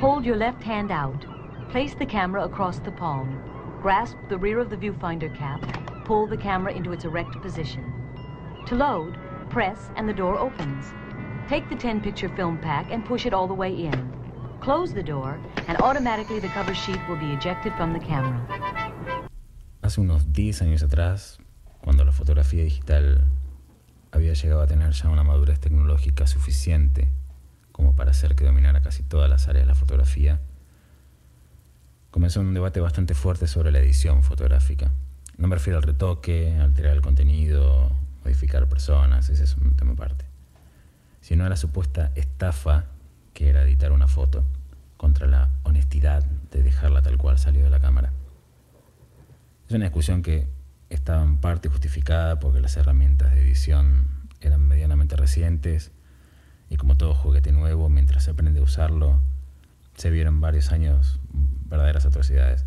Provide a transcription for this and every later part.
Hold your left hand out. Place the camera across the palm. Grasp the rear of the viewfinder cap. Pull the camera into its erect position. To load, press and the door opens. Take the 10 picture film pack and push it all the way in. Close the door and automatically the cover sheet will be ejected from the camera. Hace unos 10 años atrás, cuando la fotografía digital había llegado a tener ya una madurez tecnológica suficiente como para hacer que dominara casi todas las áreas de la fotografía, comenzó un debate bastante fuerte sobre la edición fotográfica. No me refiero al retoque, alterar el contenido, modificar personas, ese es un tema aparte, sino a la supuesta estafa que era editar una foto contra la honestidad de dejarla tal cual salió de la cámara. Es una discusión que estaba en parte justificada porque las herramientas de edición eran medianamente recientes y como todo juguete nuevo, mientras se aprende a usarlo, se vieron varios años verdaderas atrocidades.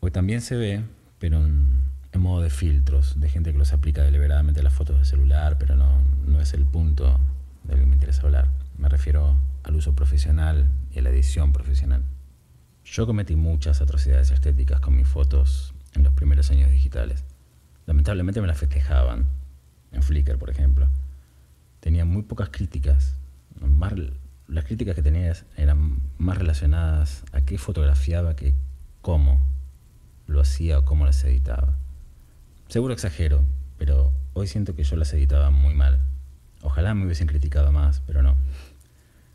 Hoy también se ve, pero en, modo de filtros, de gente que los aplica deliberadamente a las fotos de celular, pero no, no es el punto del que me interesa hablar. Me refiero al uso profesional y a la edición profesional. Yo cometí muchas atrocidades estéticas con mis fotos en los primeros años digitales. Lamentablemente me las festejaban, en Flickr por ejemplo. Tenía muy pocas críticas. las críticas que tenía eran más relacionadas a qué fotografiaba que cómo lo hacía o cómo las editaba. Seguro exagero, pero hoy siento que yo las editaba muy mal. Ojalá me hubiesen criticado más, pero no.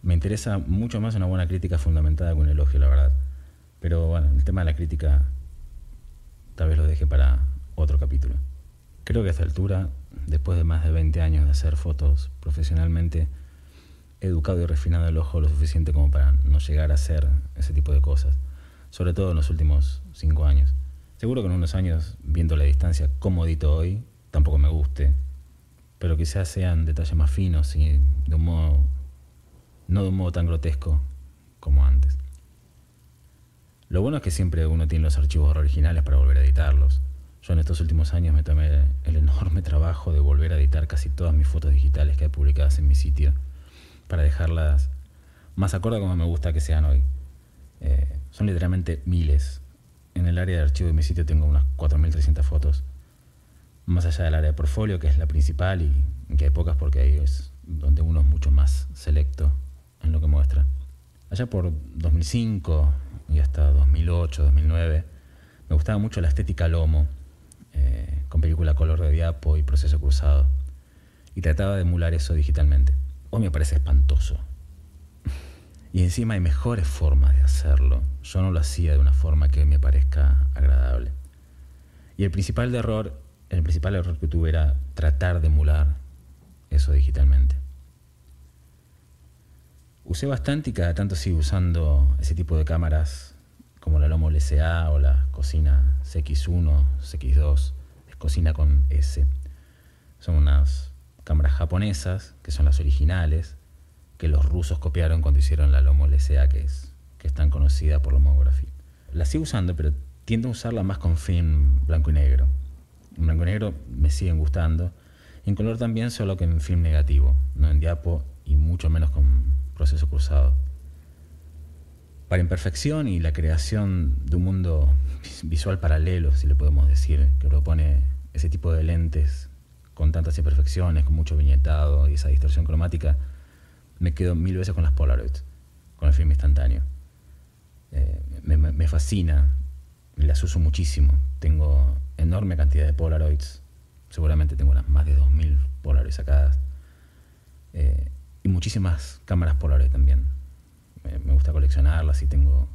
Me interesa mucho más una buena crítica fundamentada que un elogio, la verdad. Pero bueno, el tema de la crítica tal vez lo deje para otro capítulo. Creo que a esta altura, después de más de 20 años de hacer fotos profesionalmente, he educado y refinado el ojo lo suficiente como para no llegar a hacer ese tipo de cosas, sobre todo en los últimos 5 años. Seguro que en unos años, viendo la distancia como edito hoy, tampoco me guste, pero quizás sean detalles más finos y de un modo, no de un modo tan grotesco como antes. Lo bueno es que siempre uno tiene los archivos originales para volver a editarlos. Yo en estos últimos años me tomé el enorme trabajo de volver a editar casi todas mis fotos digitales que he publicadas en mi sitio para dejarlas más acorde como me gusta que sean hoy. Eh, son literalmente miles. En el área de archivo de mi sitio tengo unas 4.300 fotos. Más allá del área de portfolio, que es la principal y que hay pocas porque ahí es donde uno es mucho más selecto en lo que muestra. Allá por 2005, y hasta 2008, 2009, me gustaba mucho la estética Lomo, eh, con película color de diapo y proceso cruzado, y trataba de emular eso digitalmente. Hoy me parece espantoso. Y encima hay mejores formas de hacerlo. Yo no lo hacía de una forma que me parezca agradable. Y el principal error, el principal error que tuve era tratar de emular eso digitalmente. Usé bastante y cada tanto sigo usando ese tipo de cámaras como la Lomo LSA o la Cocina CX1, CX2, es Cocina con S. Son unas cámaras japonesas, que son las originales, que los rusos copiaron cuando hicieron la Lomo LSA, que es, que es tan conocida por la homografía. La sigo usando, pero tiendo a usarla más con film blanco y negro. En blanco y negro me siguen gustando. En color también, solo que en film negativo, no en diapo y mucho menos con proceso cruzado. Para imperfección y la creación de un mundo visual paralelo, si le podemos decir, que propone ese tipo de lentes con tantas imperfecciones, con mucho viñetado y esa distorsión cromática, me quedo mil veces con las Polaroids, con el film instantáneo. Eh, me, me, fascina, las uso muchísimo. Tengo enorme cantidad de Polaroids, seguramente tengo unas más de 2.000 Polaroids sacadas. Eh, y muchísimas cámaras Polaroid también. Me, gusta coleccionarlas y tengo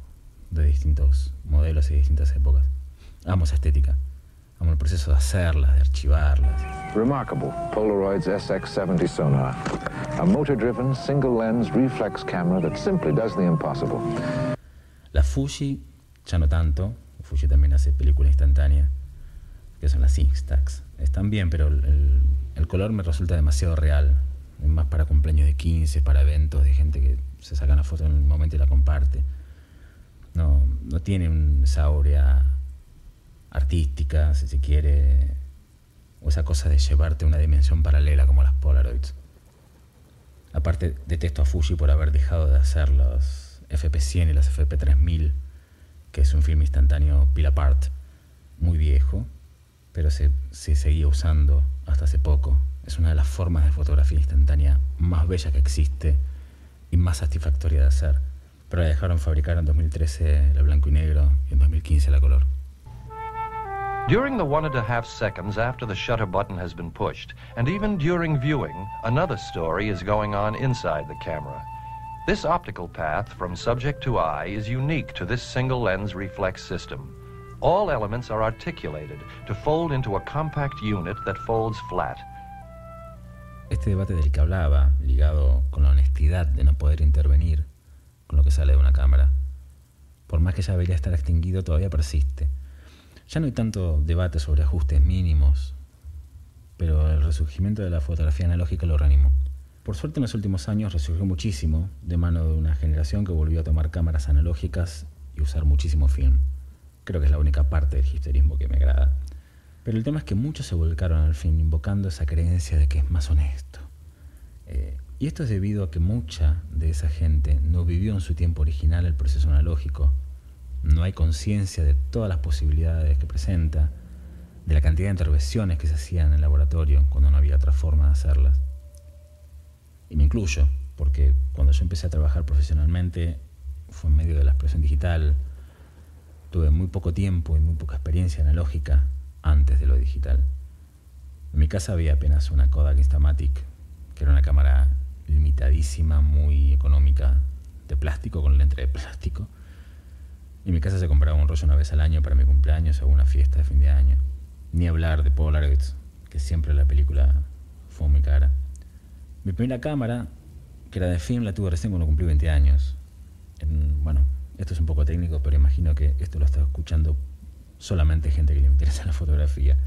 de distintos modelos y distintas épocas. Amo esa estética. Amo el proceso de hacerlas, de archivarlas. Remarkable Polaroid's SX70 sonar. A motor-driven, single-lens reflex camera that simply does the impossible. La Fuji, ya no tanto. Fuji también hace película instantánea, que son las Instax. Están bien, pero el, el color me resulta demasiado real más para cumpleaños de 15, para eventos de gente que se saca una foto en el momento y la comparte. No, no tiene esa aurea artística, si se quiere, o esa cosa de llevarte a una dimensión paralela como las Polaroids. Aparte, detesto a Fuji por haber dejado de hacer los, FP100 y las FP3000, que es un film instantáneo peel apart, muy viejo, pero se, se seguía usando hasta hace poco. Es una de las formas de fotografía instantánea más bella que existe y más satisfactoria de hacer. Pero la dejaron fabricar en 2013 la blanco y negro y en 2015 la color. During the one and a half seconds after the shutter button has been pushed, and even during viewing, another story is going on inside the camera. This optical path from subject to eye is unique to this single lens reflex system. All elements are articulated to fold into a compact unit that folds flat. Este debate del que hablaba, ligado con la honestidad de no poder intervenir con lo que sale de una cámara, por más que ya debería estar extinguido, todavía persiste. Ya no hay tanto debate sobre ajustes mínimos, pero el resurgimiento de la fotografía analógica lo reanimó. Por suerte en los últimos años resurgió muchísimo de mano de una generación que volvió a tomar cámaras analógicas y usar muchísimo film. Creo que es la única parte del hipsterismo que me agrada. Pero el tema es que muchos se volcaron al film invocando esa creencia de que es más honesto. Eh, y esto es debido a que mucha de esa gente no vivió en su tiempo original el proceso analógico no hay conciencia de todas las posibilidades que presenta, de la cantidad de intervenciones que se hacían en el laboratorio cuando no había otra forma de hacerlas. Y me incluyo, porque cuando yo empecé a trabajar profesionalmente fue en medio de la expresión digital, tuve muy poco tiempo y muy poca experiencia analógica antes de lo digital. En mi casa había apenas una Kodak Instamatic, que era una cámara limitadísima, muy económica, de plástico, con lente de plástico, en mi casa se compraba un rollo una vez al año para mi cumpleaños o una fiesta de fin de año. Ni hablar de Polaroids, que siempre la película fue muy cara. Mi primera cámara, que era de film, la tuve recién cuando cumplí 20 años. bueno, esto es un poco técnico, pero imagino que esto lo está escuchando solamente gente que le interesa la fotografía.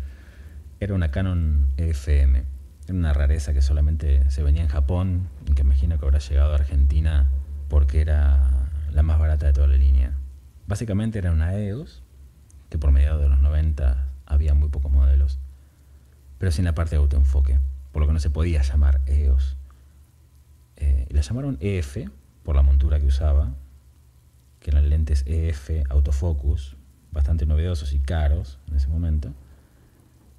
Era una Canon EFM. Era una rareza que solamente se venía en Japón que imagino que habrá llegado a Argentina porque era la más barata de toda la línea. Básicamente era una EOS, que por mediados de los 90 había muy pocos modelos, pero sin la parte de autoenfoque, por lo que no se podía llamar EOS. Eh, la llamaron EF por la montura que usaba, que eran lentes EF autofocus, bastante novedosos y caros en ese momento,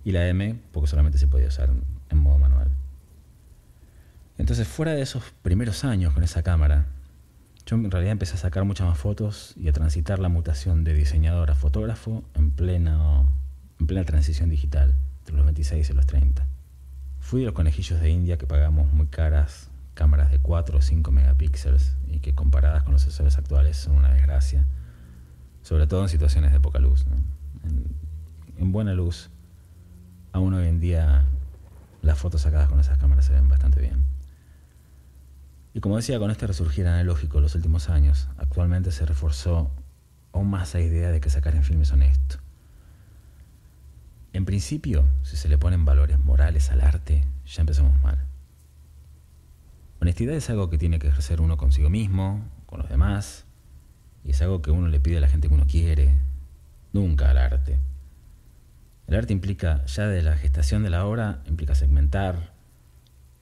y la M porque solamente se podía usar en modo manual. Entonces, fuera de esos primeros años con esa cámara, yo en realidad empecé a sacar muchas más fotos y a transitar la mutación de diseñador a fotógrafo en plena, en plena transición digital, entre los 26 y los 30. Fui de los conejillos de India que pagamos muy caras cámaras de 4 o 5 megapíxeles y que comparadas con los sensores actuales son una desgracia, sobre todo en situaciones de poca luz. en buena luz, aún hoy en día las fotos sacadas con esas cámaras se ven bastante bien. Y como decía, con este resurgir analógico en los últimos años, actualmente se reforzó aún más la idea de que sacar en film es honesto. En principio, si se le ponen valores morales al arte, ya empezamos mal. Honestidad es algo que tiene que ejercer uno consigo mismo, con los demás, y es algo que uno le pide a la gente que uno quiere, nunca al arte. El arte implica, ya de la gestación de la obra, implica segmentar,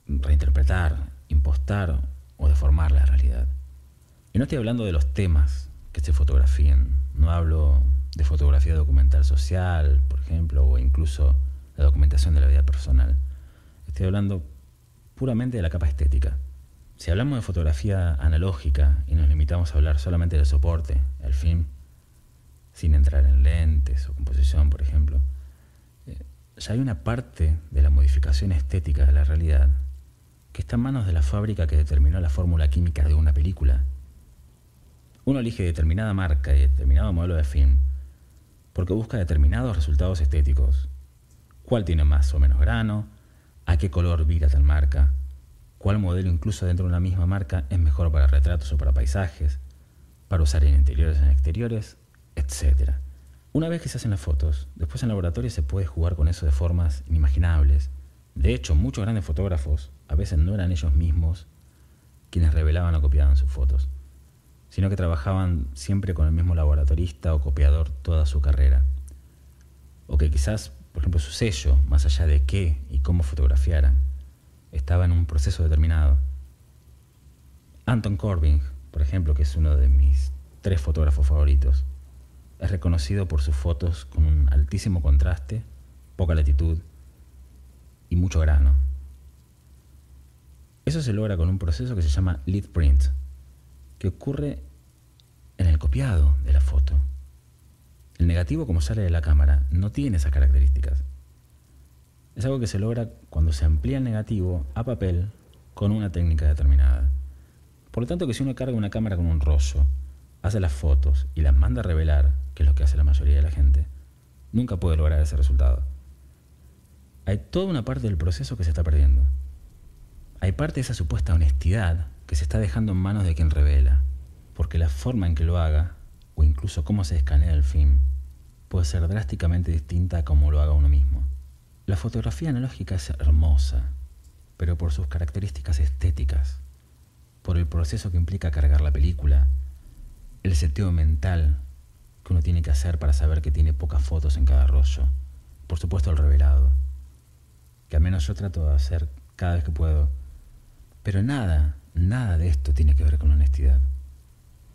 reinterpretar, impostar o deformar la realidad. Y no estoy hablando de los temas que se fotografían, no hablo de fotografía documental social, por ejemplo, o incluso la documentación de la vida personal. Estoy hablando puramente de la capa estética. Si hablamos de fotografía analógica y nos limitamos a hablar solamente del soporte, el film, sin entrar en lentes o composición, por ejemplo, eh, ya hay una parte de la modificación estética de la realidad que está en manos de la fábrica que determinó la fórmula química de una película. Uno elige determinada marca y determinado modelo de film porque busca determinados resultados estéticos. ¿Cuál tiene más o menos grano? ¿A qué color vira tal marca? ¿Cuál modelo incluso dentro de una misma marca es mejor para retratos o para paisajes? ¿Para usar en interiores en exteriores? Etcétera. Una vez que se hacen las fotos, después en laboratorio se puede jugar con eso de formas inimaginables. De hecho, muchos grandes fotógrafos a veces no eran ellos mismos quienes revelaban o copiaban sus fotos, sino que trabajaban siempre con el mismo laboratorista o copiador toda su carrera. O que quizás, por ejemplo, su sello, más allá de qué y cómo fotografiaran, estaba en un proceso determinado. Anton Corbin, por ejemplo, que es uno de mis tres fotógrafos favoritos, es reconocido por sus fotos con un altísimo contraste, poca latitud y mucho grano. Eso se logra con un proceso que se llama lead print, que ocurre en el copiado de la foto. El negativo, como sale de la cámara, no tiene esas características. Es algo que se logra cuando se amplía el negativo a papel con una técnica determinada. Por lo tanto, que si uno carga una cámara con un rollo, hace las fotos y las manda a revelar, que es lo que hace la mayoría de la gente, nunca puede lograr ese resultado. Hay toda una parte del proceso que se está perdiendo. Hay parte de esa supuesta honestidad que se está dejando en manos de quien revela, porque la forma en que lo haga, o incluso cómo se escanea el film, puede ser drásticamente distinta a cómo lo haga uno mismo. La fotografía analógica es hermosa, pero por sus características estéticas, por el proceso que implica cargar la película, el seteo mental que uno tiene que hacer para saber que tiene pocas fotos en cada rollo, por supuesto el revelado, que al menos yo trato de hacer cada vez que puedo, pero nada, nada de esto tiene que ver con honestidad.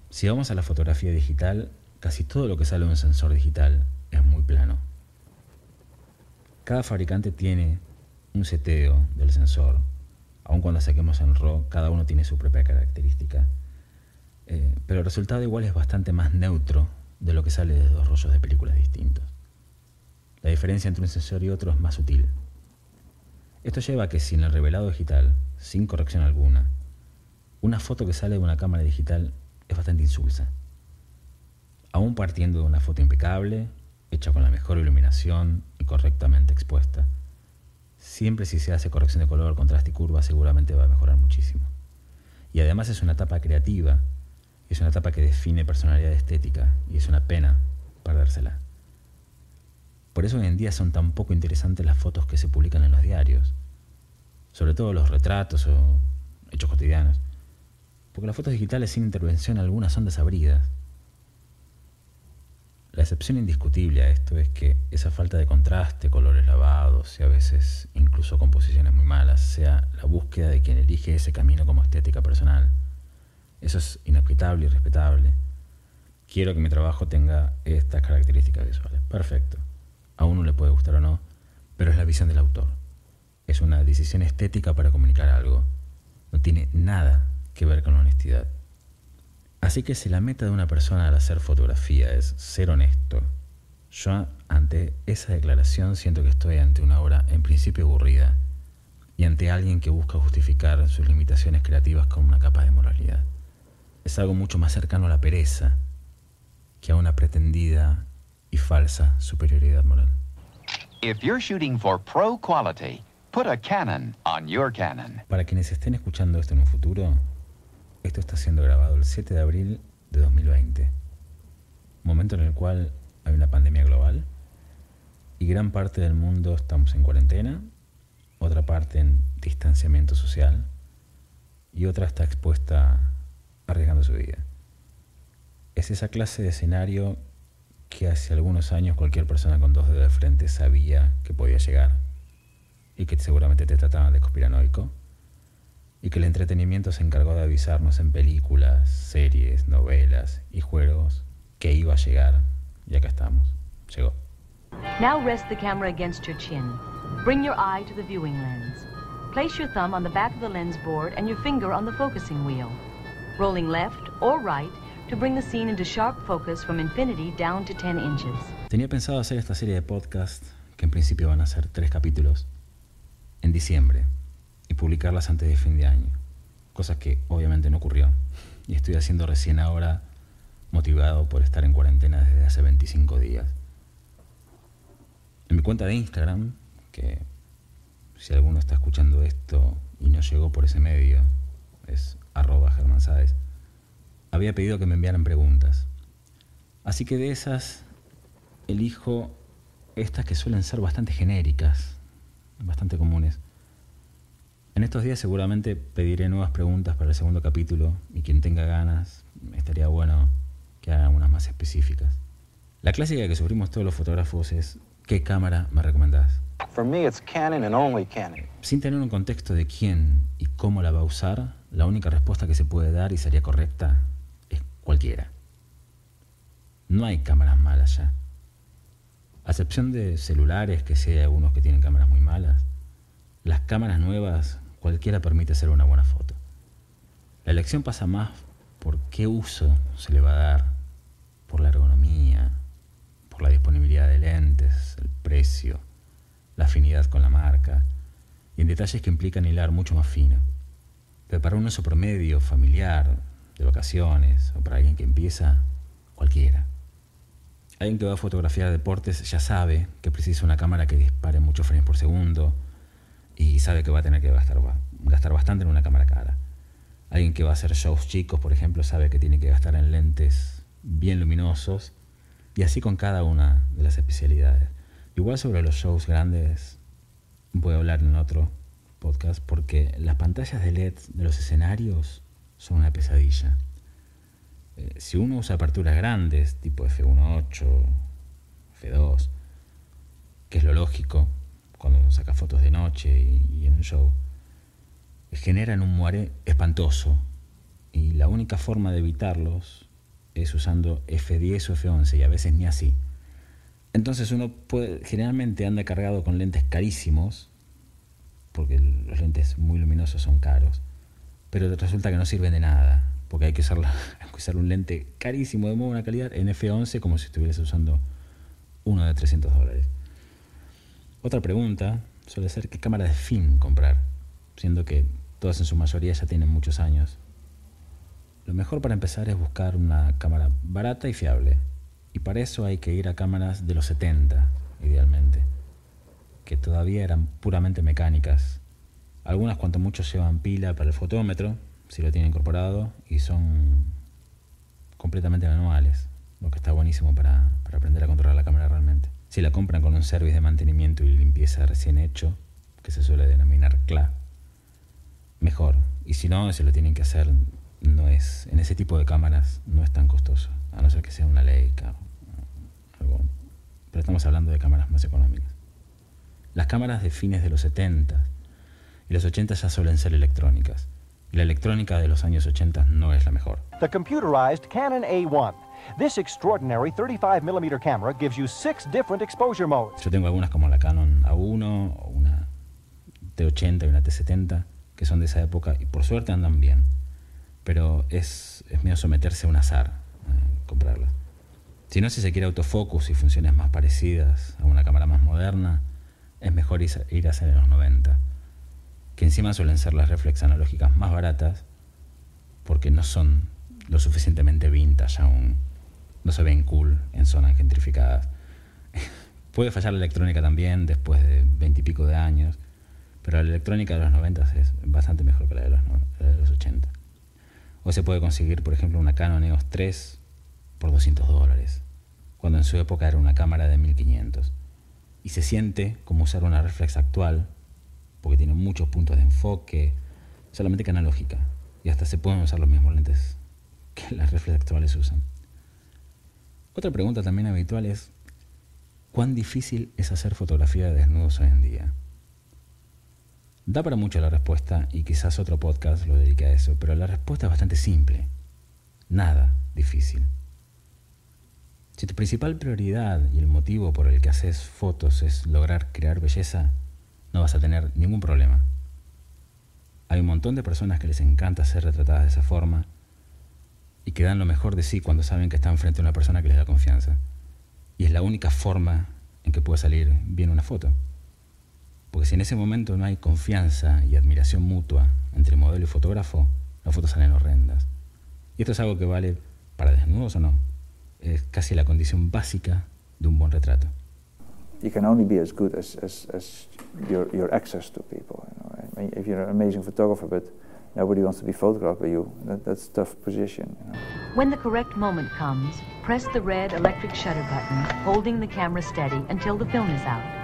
Si vamos a la fotografía digital, casi todo lo que sale de un sensor digital es muy plano. Cada fabricante tiene un seteo del sensor. Aun cuando saquemos en RAW, cada uno tiene su propia característica. Eh, pero el resultado igual es bastante más neutro de lo que sale de dos rollos de películas distintos. La diferencia entre un sensor y otro es más sutil. Esto lleva a que sin el revelado digital, sin corrección alguna, una foto que sale de una cámara digital es bastante insulsa. Aún partiendo de una foto impecable, hecha con la mejor iluminación correctamente expuesta, Siempre si se hace corrección de color, contraste y curva, seguramente va a mejorar muchísimo. Y además es una etapa creativa, es una etapa que define personalidad estética, y es una pena perdérsela. Por eso hoy en día son tan poco interesantes las fotos que se publican en los diarios, sobre todo los retratos o hechos cotidianos, porque las fotos digitales sin intervención alguna son desabridas. La excepción indiscutible a esto es que esa falta de contraste, colores lavados y a veces incluso composiciones muy malas sea la búsqueda de quien elige ese camino como estética personal. Eso es inaplicable y respetable. Quiero que mi trabajo tenga estas características visuales. Perfecto. A uno le puede gustar o no, pero es la visión del autor. Es una decisión estética para comunicar algo. No tiene nada que ver con la honestidad. Así que si la meta de una persona al hacer fotografía es ser honesto, yo ante esa declaración siento que estoy ante una obra en principio aburrida y ante alguien que busca justificar sus limitaciones creativas con una capa de moralidad. Es algo mucho más cercano a la pereza que a una pretendida y falsa superioridad moral. If you're shooting for pro quality, put a Canon on your Canon. Para quienes estén escuchando esto en un futuro, esto está siendo grabado el 7 de abril de 2020, momento en el cual hay una pandemia global y gran parte del mundo estamos en cuarentena, otra parte en distanciamiento social y otra está expuesta arriesgando su vida. Es esa clase de escenario que hace algunos años cualquier persona con dos dedos de frente sabía que podía llegar y que seguramente te trataban de conspiranoico y que el entretenimiento se encargó de avisarnos en películas, series, novelas y juegos que iba a llegar y acá estamos. Llegó. Now rest the camera against your chin. Bring your eye to the viewing lens. Place your thumb on the back of the lens board and your finger on the focusing wheel. Rolling left or right to bring the scene into sharp focus from infinity down to 10 inches. Tenía pensado hacer esta serie de podcast, que en principio van a ser tres capítulos, en diciembre y publicarlas antes de fin de año, cosa que obviamente no ocurrió y estoy haciendo recién ahora motivado por estar en cuarentena desde hace 25 días. En mi cuenta de Instagram, que si alguno está escuchando esto y no llegó por ese medio, es arroba Germán había pedido que me enviaran preguntas. Así que de esas elijo estas que suelen ser bastante genéricas, bastante comunes. En estos días seguramente pediré nuevas preguntas para el segundo capítulo y quien tenga ganas estaría bueno que haga unas más específicas. La clásica que sufrimos todos los fotógrafos es ¿qué cámara me recomendás? For me, it's Canon and only Canon. Sin tener un contexto de quién y cómo la va a usar, la única respuesta que se puede dar y sería correcta No hay cámaras malas ya. A excepción de celulares, que hay algunos que tienen cámaras muy malas, las cámaras nuevas cualquiera permite hacer una buena foto. La elección pasa más por qué uso se le va a dar, por la ergonomía, por la disponibilidad de lentes, el precio, la afinidad con la marca, y en detalles que implican hilar mucho más fino. Pero para un uso promedio, familiar, de vacaciones, o para alguien que empieza, cualquiera. Alguien que va a fotografiar deportes ya sabe que precisa una cámara que dispare muchos frames por segundo y sabe que va a tener que gastar, bastante en una cámara cara. Alguien que va a hacer shows chicos, por ejemplo, sabe que tiene que gastar en lentes bien luminosos y así con cada una de las especialidades. Igual sobre los shows grandes voy a hablar en otro podcast porque las pantallas de LED de los escenarios son una pesadilla. Eh, si uno usa aperturas grandes, tipo F1.8, F2, que es lo lógico cuando uno saca fotos de noche y, en un show, generan un muare espantoso y la única forma de evitarlos es usando F10 o F11 y a veces ni así. Entonces uno puede, generalmente anda cargado con lentes carísimos, porque los lentes muy luminosos son caros, pero resulta que no sirven de nada, porque hay que, usar un lente carísimo de muy buena calidad en F11 como si estuviese usando uno de 300 dólares. Otra pregunta suele ser qué cámara de fin comprar, siendo que todas en su mayoría ya tienen muchos años. Lo mejor para empezar es buscar una cámara barata y fiable, y para eso hay que ir a cámaras de los 70, idealmente, que todavía eran puramente mecánicas. Algunas cuanto mucho llevan pila para el fotómetro, si lo tiene incorporado, y son completamente manuales, lo que está buenísimo para aprender a controlar la cámara realmente. Si la compran con un servicio de mantenimiento y limpieza recién hecho, que se suele denominar CLA, mejor. Y si no, se lo tienen que hacer, no es, en ese tipo de cámaras no es tan costoso a no ser que sea una Leica algo. Pero estamos hablando de cámaras más económicas. Las cámaras de fines de los 70 y los 80 ya suelen ser electrónicas. Y la electrónica de los años 80 no es la mejor. The Canon A1. This extraordinary 35mm camera gives you six different exposure modes. Yo tengo algunas como la Canon A1 o una T80 y una T70 que son de esa época y por suerte andan bien. Pero es, es medio someterse a un azar comprarla. Si no, si se quiere autofocus y funciones más parecidas a una cámara más moderna, es mejor ir a hacer los 90, que encima suelen ser las reflex analógicas más baratas porque no son lo suficientemente vintage aún, no se ven cool en zonas gentrificadas. Puede fallar la electrónica también después de veintipico de años, pero la electrónica de los 90 es bastante mejor que la de los, la de los 80. O se puede conseguir, por ejemplo, una Canon EOS 3 por 200 dólares, cuando en su época era una cámara de 1500. Y se siente como usar una reflex actual, porque tiene muchos puntos de enfoque, solamente que analógica, y hasta se pueden usar los mismos lentes que las reflex actuales usan. Otra pregunta también habitual es, ¿cuán difícil es hacer fotografía de desnudos hoy en día? Da para mucho la respuesta y quizás otro podcast lo dedique a eso, pero la respuesta es bastante simple. Nada difícil. Si tu principal prioridad y el motivo por el que haces fotos es lograr crear belleza, no vas a tener ningún problema. Hay un montón de personas que les encanta ser retratadas de esa forma y que dan lo mejor de sí cuando saben que están frente a una persona que les da confianza. Y es la única forma en que puede salir bien una foto. Porque si en ese momento no hay confianza y admiración mutua entre modelo y fotógrafo, las fotos salen horrendas. Y esto es algo que vale para desnudos o no. es casi la condición básica de un buen retrato. You can only be as good as, as, as your, your access to people. You know? I mean, if you're an amazing photographer, but nobody wants to be photographed by you, that, that's tough position. You know? When the correct moment comes, press the red electric shutter button, holding the camera steady until the film is out.